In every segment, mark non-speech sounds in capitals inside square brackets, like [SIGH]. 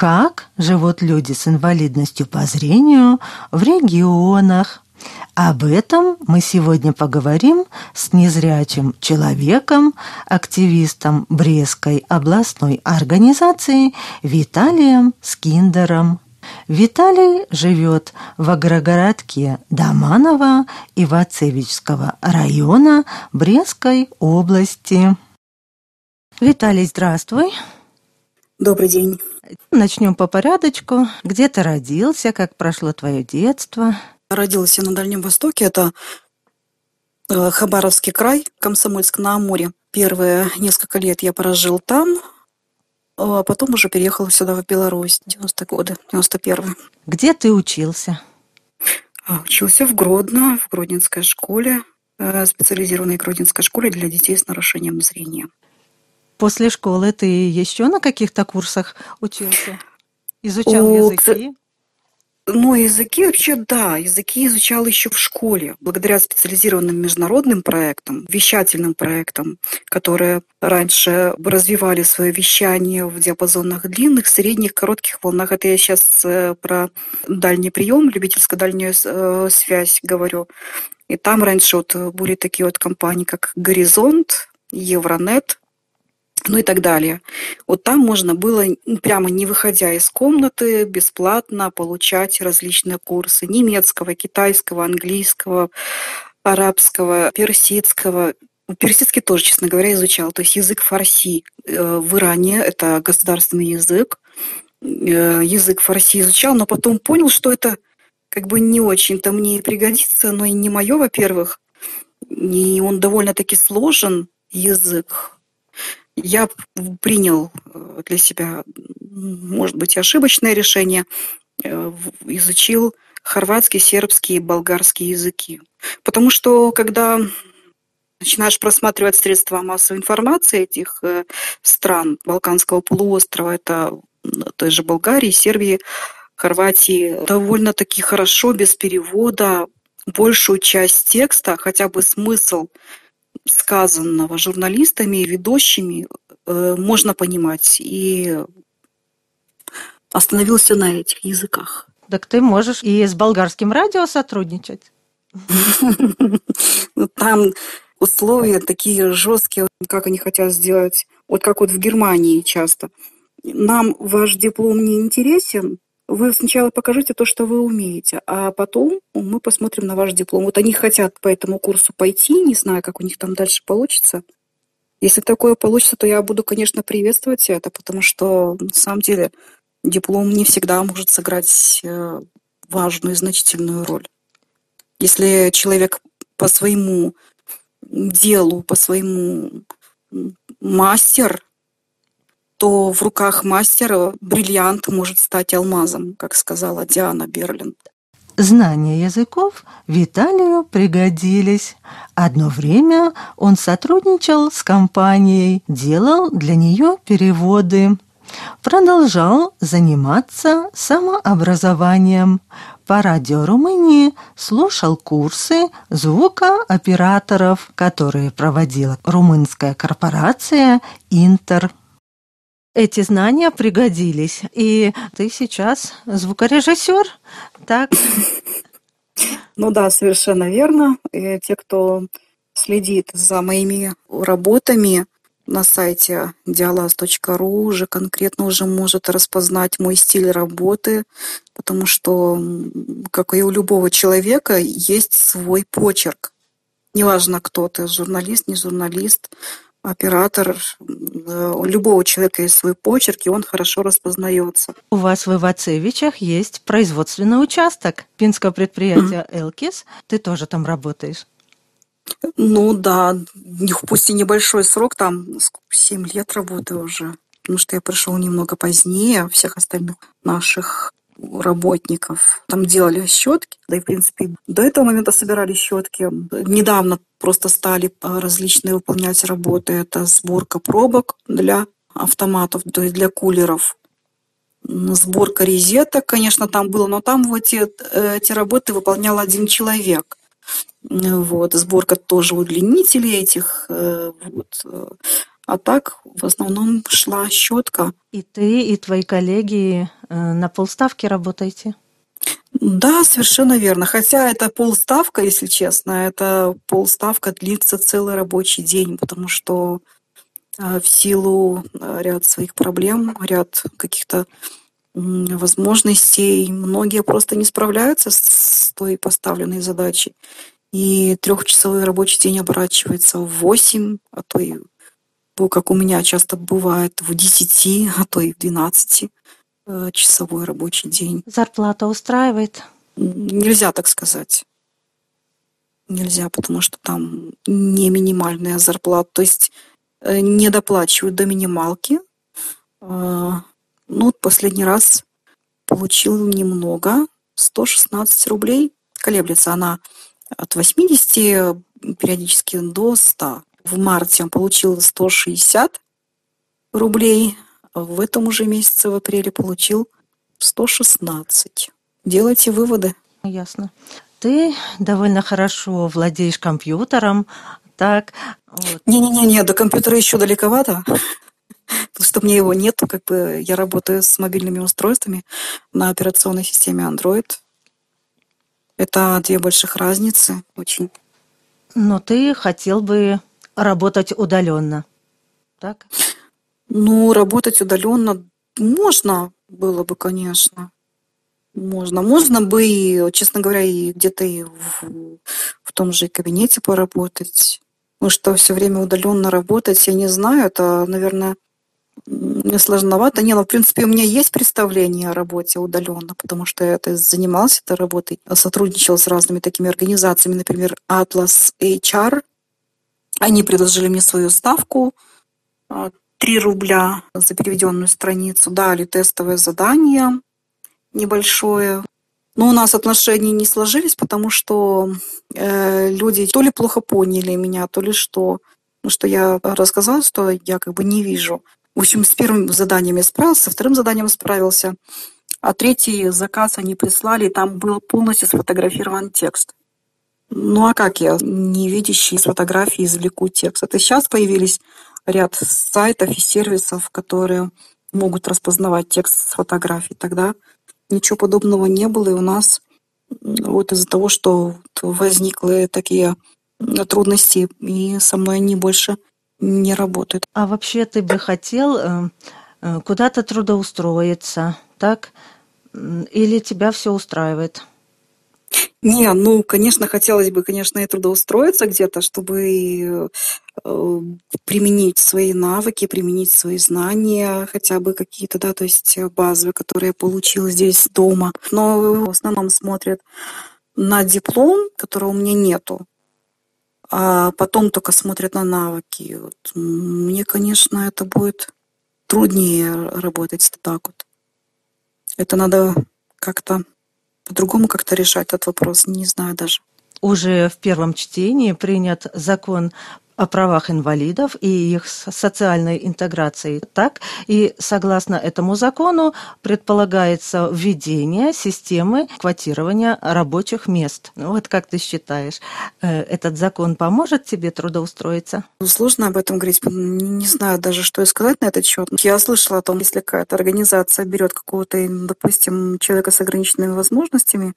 как живут люди с инвалидностью по зрению в регионах. Об этом мы сегодня поговорим с незрячим человеком, активистом Брестской областной организации Виталием Скиндером. Виталий живет в агрогородке Доманово Ивацевичского района Брестской области. Виталий, здравствуй. Добрый день. Начнем по порядочку. Где ты родился, как прошло твое детство? Родился на Дальнем Востоке, это э, Хабаровский край, Комсомольск на Амуре. Первые несколько лет я прожил там, а потом уже переехал сюда, в Беларусь, 90-е годы, 91-й. Где ты учился? А, учился в Гродно, в Гродненской школе, э, специализированной Гродненской школе для детей с нарушением зрения. После школы ты еще на каких-то курсах учился? Изучал О, языки? Ну, языки вообще, да, языки изучал еще в школе, благодаря специализированным международным проектам, вещательным проектам, которые раньше развивали свое вещание в диапазонах длинных, средних, коротких волнах. Это я сейчас э, про дальний прием, любительскую дальнюю э, связь говорю. И там раньше вот были такие вот компании, как «Горизонт», «Евронет», ну и так далее. Вот там можно было, прямо не выходя из комнаты, бесплатно получать различные курсы немецкого, китайского, английского, арабского, персидского. Персидский тоже, честно говоря, изучал. То есть язык фарси э, в Иране – это государственный язык. Э, язык фарси изучал, но потом понял, что это как бы не очень-то мне и пригодится, но и не мое, во-первых. И он довольно-таки сложен, язык я принял э, для себя, может быть, ошибочное решение, э, изучил хорватский, сербский и болгарский языки. Потому что, когда начинаешь просматривать средства массовой информации этих э, стран Балканского полуострова, это той же Болгарии, Сербии, Хорватии, довольно-таки хорошо, без перевода, большую часть текста, хотя бы смысл сказанного журналистами и ведущими э, можно понимать. И остановился на этих языках. Так ты можешь и с болгарским радио сотрудничать? [LAUGHS] Ну, там условия такие жесткие, как они хотят сделать, вот как вот в Германии часто. Нам ваш диплом не интересен, вы сначала покажите то, что вы умеете, а потом мы посмотрим на ваш диплом. Вот они хотят по этому курсу пойти, не знаю, как у них там дальше получится. Если такое получится, то я буду, конечно, приветствовать это, потому что на самом деле диплом не всегда может сыграть э, важную и значительную роль. Если человек по своему делу, по своему мастер, то в руках мастера бриллиант может стать алмазом, как сказала Диана Берлин. Знания языков Виталию пригодились. Одно время он сотрудничал с компанией, делал для нее переводы. Продолжал заниматься самообразованием. По радио Румынии слушал курсы звукооператоров, которые проводила румынская корпорация «Интер» эти знания пригодились. И ты сейчас звукорежиссер, так? Ну да, совершенно верно. И те, кто следит за моими работами на сайте dialas.ru, уже конкретно уже может распознать мой стиль работы, потому что, как и у любого человека, есть свой почерк. Неважно, кто ты, журналист, не журналист, оператор, э, у любого человека есть свой почерк, и он хорошо распознается. У вас в Ивацевичах есть производственный участок пинского предприятия mm-hmm. «Элкис». Ты тоже там работаешь? Ну да, пусть и небольшой срок, там 7 лет работаю уже, потому что я пришел немного позднее всех остальных наших работников. Там делали щетки, да и, в принципе, до этого момента собирали щетки. Недавно просто стали а, различные выполнять работы. Это сборка пробок для автоматов, то есть для кулеров. Сборка резеток, конечно, там было, но там вот эти, эти работы выполнял один человек. Вот, сборка тоже удлинителей этих, э, вот, А так в основном шла щетка. И ты, и твои коллеги э, на полставки работаете? Да, совершенно верно. Хотя это полставка, если честно, это полставка длится целый рабочий день, потому что э, в силу э, ряд своих проблем, ряд каких-то возможностей, многие просто не справляются с той поставленной задачей. И трехчасовой рабочий день оборачивается в 8, а то и как у меня часто бывает, в 10, а то и в 12 э, часовой рабочий день. Зарплата устраивает? Нельзя так сказать. Нельзя, потому что там не минимальная зарплата. То есть э, не доплачивают до минималки. Э, ну, последний раз получил немного, 116 рублей. Колеблется она от 80 периодически до 100. В марте он получил 160 рублей, а в этом уже месяце, в апреле, получил 116. Делайте выводы. Ясно. Ты довольно хорошо владеешь компьютером, так? Вот. Не-не-не, до компьютера еще далековато. Потому что мне его нету, как бы я работаю с мобильными устройствами на операционной системе Android. Это две больших разницы очень. Но ты хотел бы работать удаленно, так? Ну, работать удаленно можно было бы, конечно. Можно. Можно бы, честно говоря, и где-то и в, в том же кабинете поработать. Потому что все время удаленно работать, я не знаю, это, наверное, мне сложновато. Не, ну, в принципе, у меня есть представление о работе удаленно, потому что я это занимался этой работой, сотрудничал с разными такими организациями, например, Atlas HR, они предложили мне свою ставку 3 а, рубля за переведенную страницу, дали тестовое задание небольшое. Но у нас отношения не сложились, потому что э, люди то ли плохо поняли меня, то ли что. Ну, что я рассказала, что я как бы не вижу. В общем, с первым заданием я справился, со вторым заданием справился. А третий заказ они прислали, и там был полностью сфотографирован текст. Ну а как я, невидящий с фотографии, извлеку текст? Это сейчас появились ряд сайтов и сервисов, которые могут распознавать текст с фотографий. Тогда ничего подобного не было, и у нас вот из-за того, что возникли такие трудности, и со мной они больше не работают. А вообще ты бы хотел э, э, куда-то трудоустроиться, так? Или тебя все устраивает? Не, ну, конечно, хотелось бы, конечно, и трудоустроиться где-то, чтобы э, применить свои навыки, применить свои знания, хотя бы какие-то, да, то есть базовые, которые я получила здесь дома. Но в основном смотрят на диплом, которого у меня нету, а потом только смотрят на навыки. Вот. Мне, конечно, это будет труднее работать так вот. Это надо как-то по-другому как-то решать этот вопрос, не знаю даже. Уже в первом чтении принят закон о правах инвалидов и их социальной интеграции. Так, и согласно этому закону предполагается введение системы квотирования рабочих мест. Ну, вот как ты считаешь, э, этот закон поможет тебе трудоустроиться? Ну, сложно об этом говорить. Не знаю даже, что и сказать на этот счет. Я слышала о том, если какая-то организация берет какого-то, допустим, человека с ограниченными возможностями,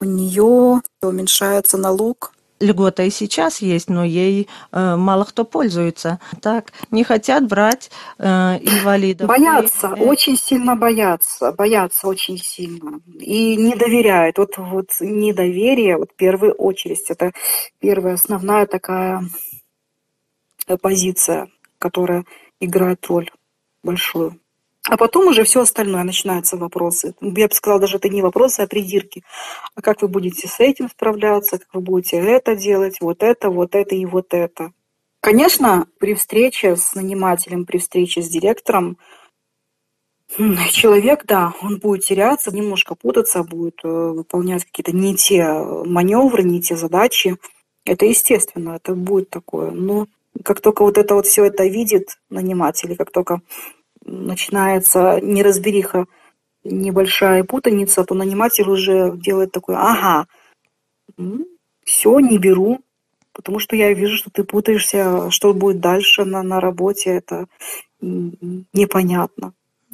у нее уменьшается налог льгота и сейчас есть, но ей э, мало кто пользуется. Так, не хотят брать э, инвалидов. Боятся, и, э... очень сильно боятся, боятся очень сильно. И не доверяют. Вот, вот недоверие, вот в первую очередь, это первая основная такая позиция, которая играет роль большую. А потом уже все остальное начинаются вопросы. Я бы сказала, даже это не вопросы, а придирки. А как вы будете с этим справляться, как вы будете это делать, вот это, вот это и вот это. Конечно, при встрече с нанимателем, при встрече с директором, человек, да, он будет теряться, немножко путаться, будет э, выполнять какие-то не те маневры, не те задачи. Это естественно, это будет такое. Но как только вот это вот все это видит наниматель, как только начинается неразбериха, небольшая путаница, то наниматель уже делает такой, ага, все, не беру, потому что я вижу, что ты путаешься, что будет дальше на, на работе, это непонятно.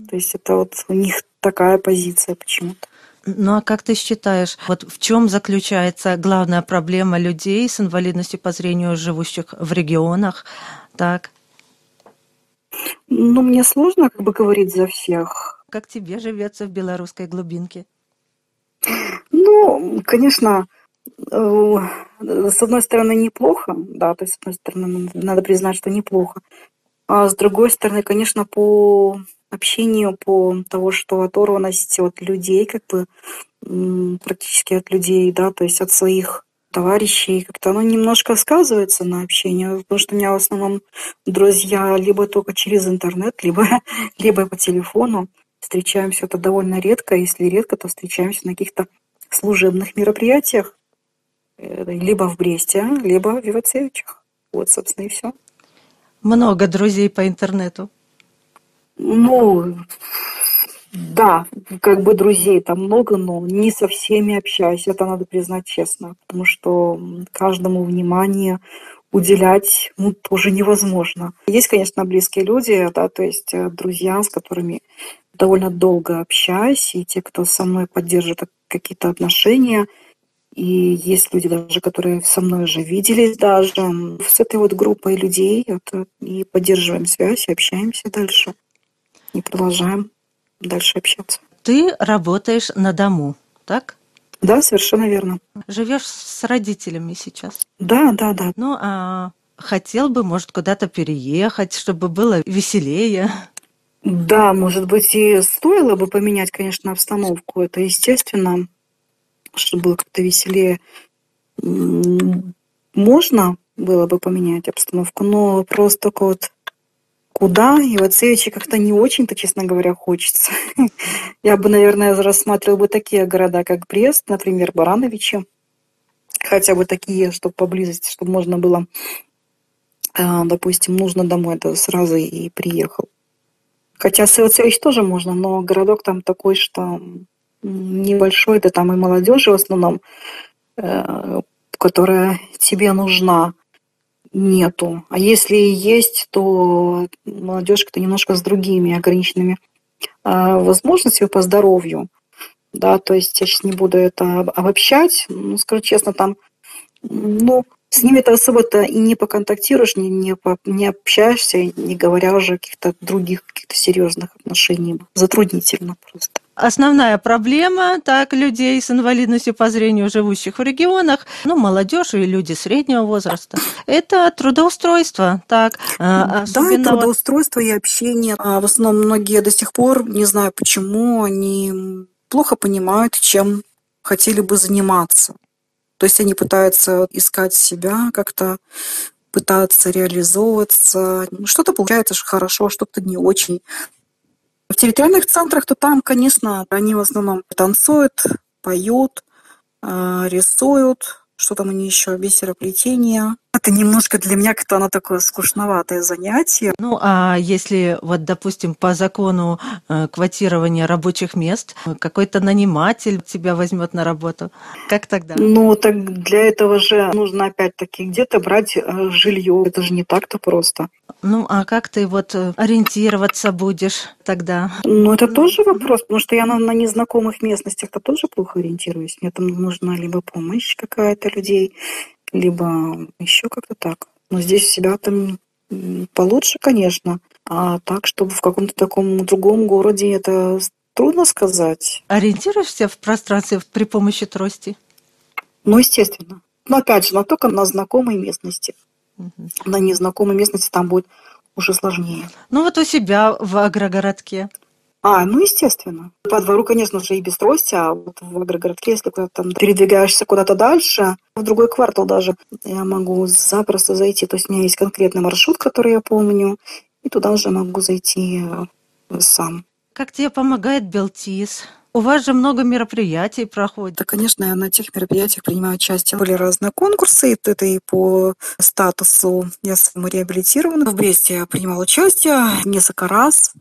То есть это вот у них такая позиция почему-то. Ну а как ты считаешь, вот в чем заключается главная проблема людей с инвалидностью по зрению, живущих в регионах? Так. Ну, мне сложно как бы говорить за всех. Как тебе живется в белорусской глубинке? Ну, конечно, э, с одной стороны, неплохо, да, то есть, с одной стороны, надо признать, что неплохо. А с другой стороны, конечно, по общению, по того, что оторванность от людей, как бы практически от людей, да, то есть от своих товарищей, как-то оно немножко сказывается на общении, потому что у меня в основном друзья либо только через интернет, либо, [LAUGHS] либо по телефону. Встречаемся это довольно редко, если редко, то встречаемся на каких-то служебных мероприятиях, э, либо в Бресте, либо в Ивацевичах. Вот, собственно, и все. Много друзей по интернету. Ну, да, как бы друзей там много, но не со всеми общаюсь, это надо признать честно, потому что каждому внимание уделять ну, тоже невозможно. Есть, конечно, близкие люди, да, то есть э, друзья, с которыми довольно долго общаюсь, и те, кто со мной поддерживает какие-то отношения, и есть люди даже, которые со мной уже виделись даже. С этой вот группой людей это, и поддерживаем связь, и общаемся дальше и продолжаем дальше общаться. Ты работаешь на дому, так? Да, совершенно верно. Живешь с родителями сейчас? Да, да, да. Ну, а хотел бы, может, куда-то переехать, чтобы было веселее? Да, может быть, и стоило бы поменять, конечно, обстановку. Это естественно, чтобы было как-то веселее. Можно было бы поменять обстановку, но просто вот Куда? И вот Севичи как-то не очень-то, честно говоря, хочется. [LAUGHS] Я бы, наверное, рассматривала бы такие города, как Брест, например, Барановичи. Хотя бы такие, чтобы поблизости, чтобы можно было, а, допустим, нужно домой, да сразу и приехал. Хотя Севицевич тоже можно, но городок там такой, что небольшой, да там и молодежи в основном, э, которая тебе нужна нету. А если и есть, то молодежь как-то немножко с другими ограниченными а, возможностями по здоровью. Да, то есть я сейчас не буду это обобщать. Ну, скажу честно, там, ну, с ними-то особо-то и не поконтактируешь, не, не, по, не общаешься, не говоря уже о каких-то других, каких-то серьезных отношениях. Затруднительно просто. Основная проблема так людей с инвалидностью по зрению, живущих в регионах, ну, молодежь и люди среднего возраста, это трудоустройство. Так, а, особенно... Да, трудоустройство и общение. А в основном многие до сих пор, не знаю почему, они плохо понимают, чем хотели бы заниматься. То есть они пытаются искать себя, как-то пытаться реализовываться. Что-то получается хорошо, что-то не очень. В территориальных центрах, то там, конечно, они в основном танцуют, поют, а, рисуют, что там они еще, бисероплетение. Это немножко для меня как-то оно такое скучноватое занятие. Ну, а если вот, допустим, по закону э, квотирования рабочих мест, какой-то наниматель тебя возьмет на работу, как тогда? Ну, так для этого же нужно опять-таки где-то брать э, жилье. Это же не так-то просто. Ну, а как ты вот э, ориентироваться будешь тогда? Ну, это тоже вопрос, потому что я на, на незнакомых местностях-то тоже плохо ориентируюсь. Мне там нужна либо помощь какая-то людей, либо еще как-то так. Но здесь себя там получше, конечно. А так, чтобы в каком-то таком другом городе, это трудно сказать. Ориентируешься в пространстве при помощи трости? Ну, естественно. Но опять же, но только на знакомой местности. Угу. На незнакомой местности там будет уже сложнее. Ну вот у себя в агрогородке. А, ну, естественно. По двору, конечно же, и без трости, а вот в агрогородке, если куда-то там передвигаешься куда-то дальше, в другой квартал даже, я могу запросто зайти. То есть у меня есть конкретный маршрут, который я помню, и туда уже могу зайти э, сам. Как тебе помогает Белтис? У вас же много мероприятий проходит. Да, конечно, я на тех мероприятиях принимаю участие. Были разные конкурсы, это и по статусу я самореабилитирована. В Бресте я принимала участие несколько раз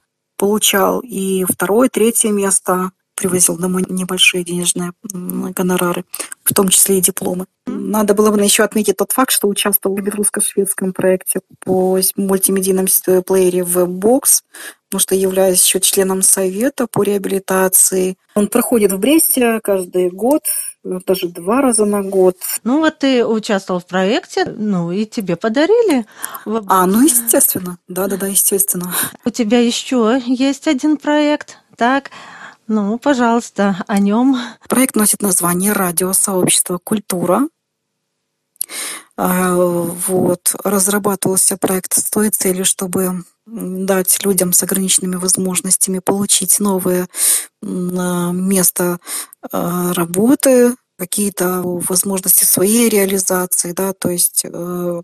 получал и второе, третье место. Привозил домой небольшие денежные гонорары, в том числе и дипломы. Надо было бы еще отметить тот факт, что участвовал в белорусско-шведском проекте по мультимедийном плеере Webbox, потому что являюсь еще членом совета по реабилитации. Он проходит в Бресте каждый год, даже два раза на год. Ну вот ты участвовал в проекте, ну и тебе подарили. А, ну естественно, да-да-да, естественно. У тебя еще есть один проект, так? Ну, пожалуйста, о нем. Проект носит название «Радиосообщество Культура». А, вот. Разрабатывался проект с той целью, чтобы дать людям с ограниченными возможностями получить новое место а, работы, какие-то возможности своей реализации, да, то есть э,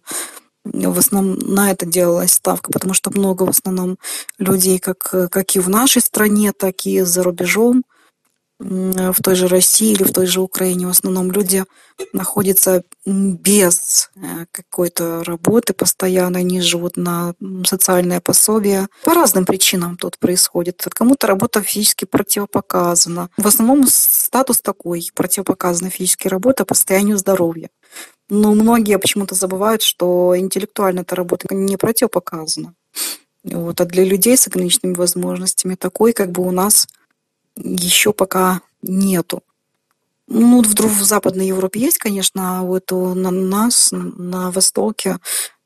в основном на это делалась ставка, потому что много в основном людей, как, как и в нашей стране, так и за рубежом, в той же России или в той же Украине в основном люди находятся без э, какой-то работы постоянно, они живут на социальное пособие. По разным причинам тут происходит. Кому-то работа физически противопоказана. В основном статус такой, противопоказана физически работа по состоянию здоровья. Но многие почему-то забывают, что интеллектуально эта работа не противопоказана. Вот. А для людей с ограниченными возможностями такой, как бы у нас еще пока нету. Ну, вдруг в Западной Европе есть, конечно, а вот у нас на Востоке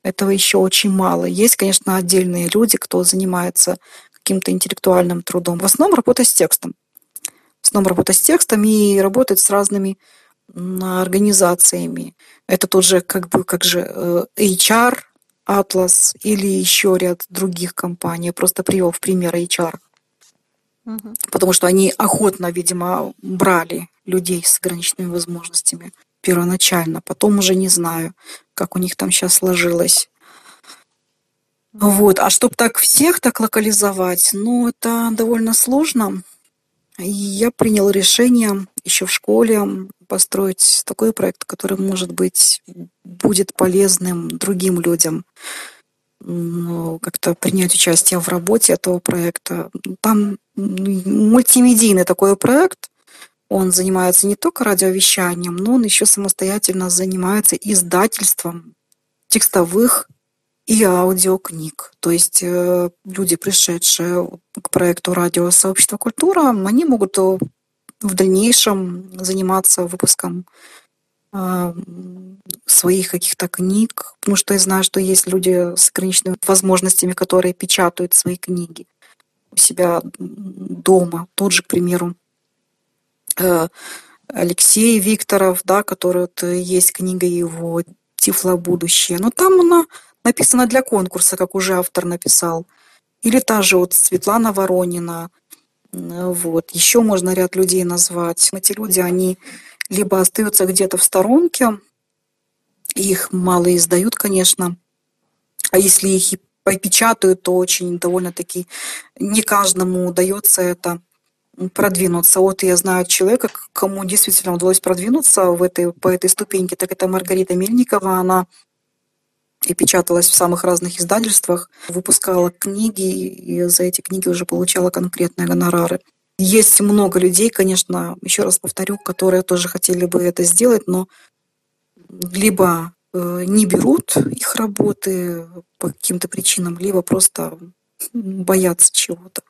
этого еще очень мало. Есть, конечно, отдельные люди, кто занимается каким-то интеллектуальным трудом. В основном работа с текстом. В основном работа с текстом и работает с разными организациями. Это тот же, как бы, как же э, HR, Atlas или еще ряд других компаний. Я просто привел в пример HR. Угу. Потому что они охотно, видимо, брали людей с ограниченными возможностями первоначально. Потом уже не знаю, как у них там сейчас сложилось. Вот. А чтобы так всех так локализовать, ну, это довольно сложно. И я принял решение еще в школе построить такой проект, который, может быть, будет полезным другим людям. Ну, как-то принять участие в работе этого проекта. Там мультимедийный такой проект. Он занимается не только радиовещанием, но он еще самостоятельно занимается издательством текстовых и аудиокниг. То есть э, люди, пришедшие к проекту радио «Сообщество культура», они могут в дальнейшем заниматься выпуском э, своих каких-то книг, потому что я знаю, что есть люди с ограниченными возможностями, которые печатают свои книги у себя дома. Тот же, к примеру, э, Алексей Викторов, да, который вот есть книга его «Тифло будущее». Но там она написана для конкурса, как уже автор написал. Или та же вот Светлана Воронина. Вот. Еще можно ряд людей назвать. Эти люди, они либо остаются где-то в сторонке, их мало издают, конечно. А если их и попечатают, то очень довольно-таки не каждому удается это продвинуться. Вот я знаю человека, кому действительно удалось продвинуться в этой, по этой ступеньке, так это Маргарита Мельникова. Она и печаталась в самых разных издательствах, выпускала книги, и за эти книги уже получала конкретные гонорары. Есть много людей, конечно, еще раз повторю, которые тоже хотели бы это сделать, но либо э, не берут их работы по каким-то причинам, либо просто боятся чего-то.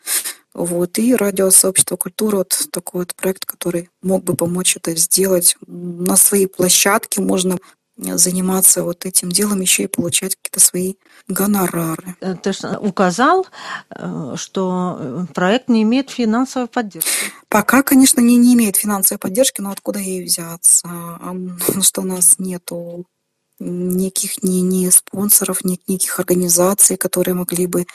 Вот. И радиосообщество культуры, вот такой вот проект, который мог бы помочь это сделать. На своей площадке можно заниматься вот этим делом, еще и получать какие-то свои гонорары. Э, ты указал, э, что проект не имеет финансовой поддержки. Пока, конечно, не, не имеет финансовой поддержки, но откуда ей взяться? [LAUGHS] Что у нас нету никаких ни, ни спонсоров, ни никаких организаций, которые могли бы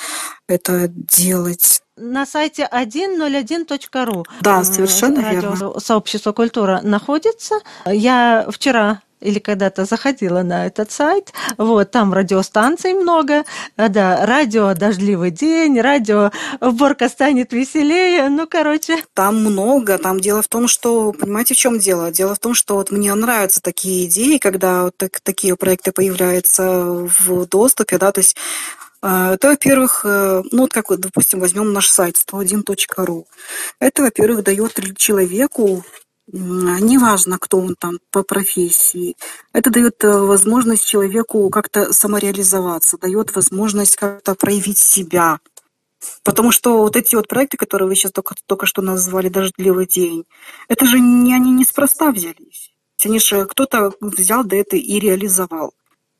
это делать. На сайте 101.ru да, совершенно верно. Сообщество культура находится. Я вчера или когда-то заходила на этот сайт, вот, там радиостанций много, да, радио «Дождливый день», радио «Уборка станет веселее», ну, короче. Там много, там дело в том, что, понимаете, в чем дело? Дело в том, что вот мне нравятся такие идеи, когда вот так, такие проекты появляются в доступе, да, то есть А, это, во-первых, э, ну вот как вот, допустим, возьмем наш сайт 101.ru. Это, во-первых, дает человеку, неважно, кто он там по профессии, это дает э, возможность человеку как-то самореализоваться, дает возможность как-то проявить себя. Потому что вот эти вот проекты, которые вы сейчас только, только что назвали «Дождливый день», это же не, они неспроста взялись. Они же кто-то взял да это и реализовал.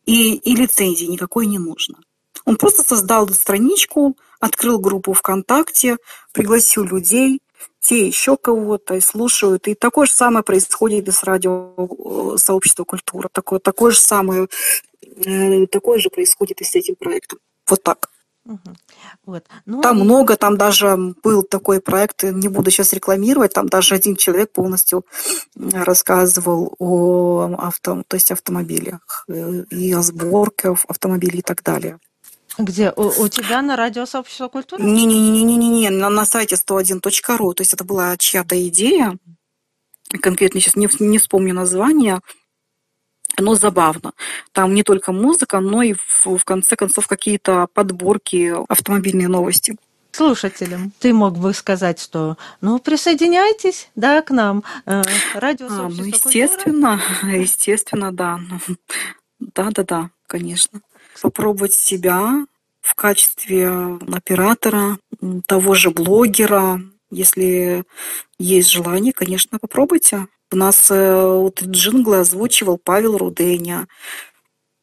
И, и лицензии никакой не нужно. Он просто создал страничку, открыл группу ВКонтакте, пригласил людей, те еще кого-то и слушают. И такое же самое происходит и с радио э, сообщества культура. Такое, такое же самое, э, такое же происходит и с этим проектом. Вот так. Вот. Ну, там и... много, там даже был такой проект, не буду сейчас рекламировать, там даже один человек полностью рассказывал о авто, то есть автомобилях э, и о сборке автомобилей и так далее. Где? У, у тебя на радио сообщества культуры? Не-не-не-не-не, на, на сайте 101.ru. То есть это была чья-то идея. Конкретно сейчас не, не вспомню название. Но забавно. Там не только музыка, но и в, в конце концов какие-то подборки, автомобильные новости слушателям ты мог бы сказать, что ну присоединяйтесь, да, к нам. Э, радио а, ну, естественно, культуры. [LAUGHS] естественно, да. Да, да, да, конечно попробовать себя в качестве оператора, того же блогера. Если есть желание, конечно, попробуйте. У нас э, вот джинглы озвучивал Павел Руденя.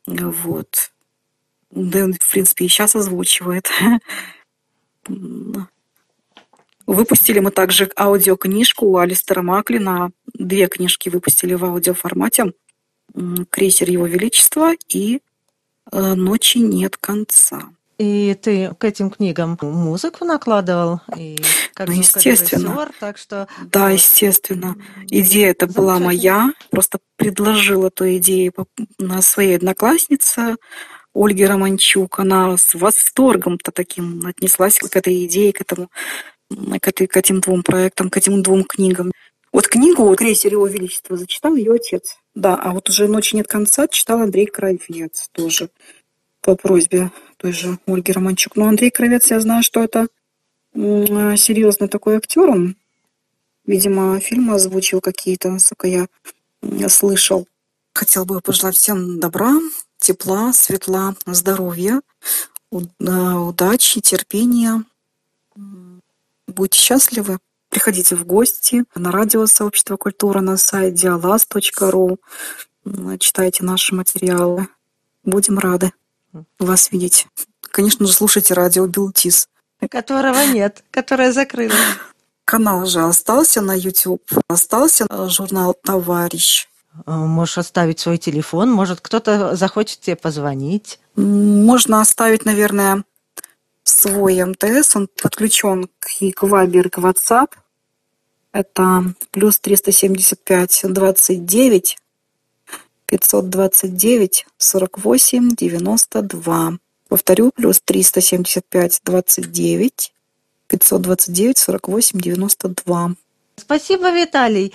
Вот. Дэн, в принципе, и сейчас озвучивает. [LAUGHS] Выпустили мы также аудиокнижку у Алистера Маклина. Две книжки выпустили в аудиоформате. «Крейсер Его Величества» и ночи нет конца. И ты к этим книгам музыку накладывал, и как ну, естественно. так что... Да, естественно. Идея это была моя, просто предложила эту идею на своей однокласснице Ольге Романчук. Она с восторгом-то таким отнеслась к этой идее, к этому к, этой, к этим двум проектам, к этим двум книгам. Вот книгу «Крейсер Его Величества» зачитал ее отец. Да, а вот уже «Ночи нет конца» читал Андрей Кравец тоже по просьбе той же Ольги Романчук. Но Андрей Кравец, я знаю, что это серьезный такой актер. Он, видимо, фильмы озвучил какие-то, насколько я, слышал. Хотел бы пожелать всем добра, тепла, светла, здоровья, удачи, терпения. Будьте счастливы. Приходите в гости на радио Сообщество культура на сайте dialas.ru. Читайте наши материалы. Будем рады вас видеть. Конечно же, слушайте радио Билтис. Которого нет, которое закрылось. Канал же остался на YouTube, остался журнал «Товарищ». А, можешь оставить свой телефон, может, кто-то захочет тебе позвонить. Можно оставить, наверное, свой МТС, он подключен к, к Viber, к WhatsApp. Это плюс 375 29 529 48 92. Повторю, плюс 375 29 529 48 92. Спасибо, Виталий.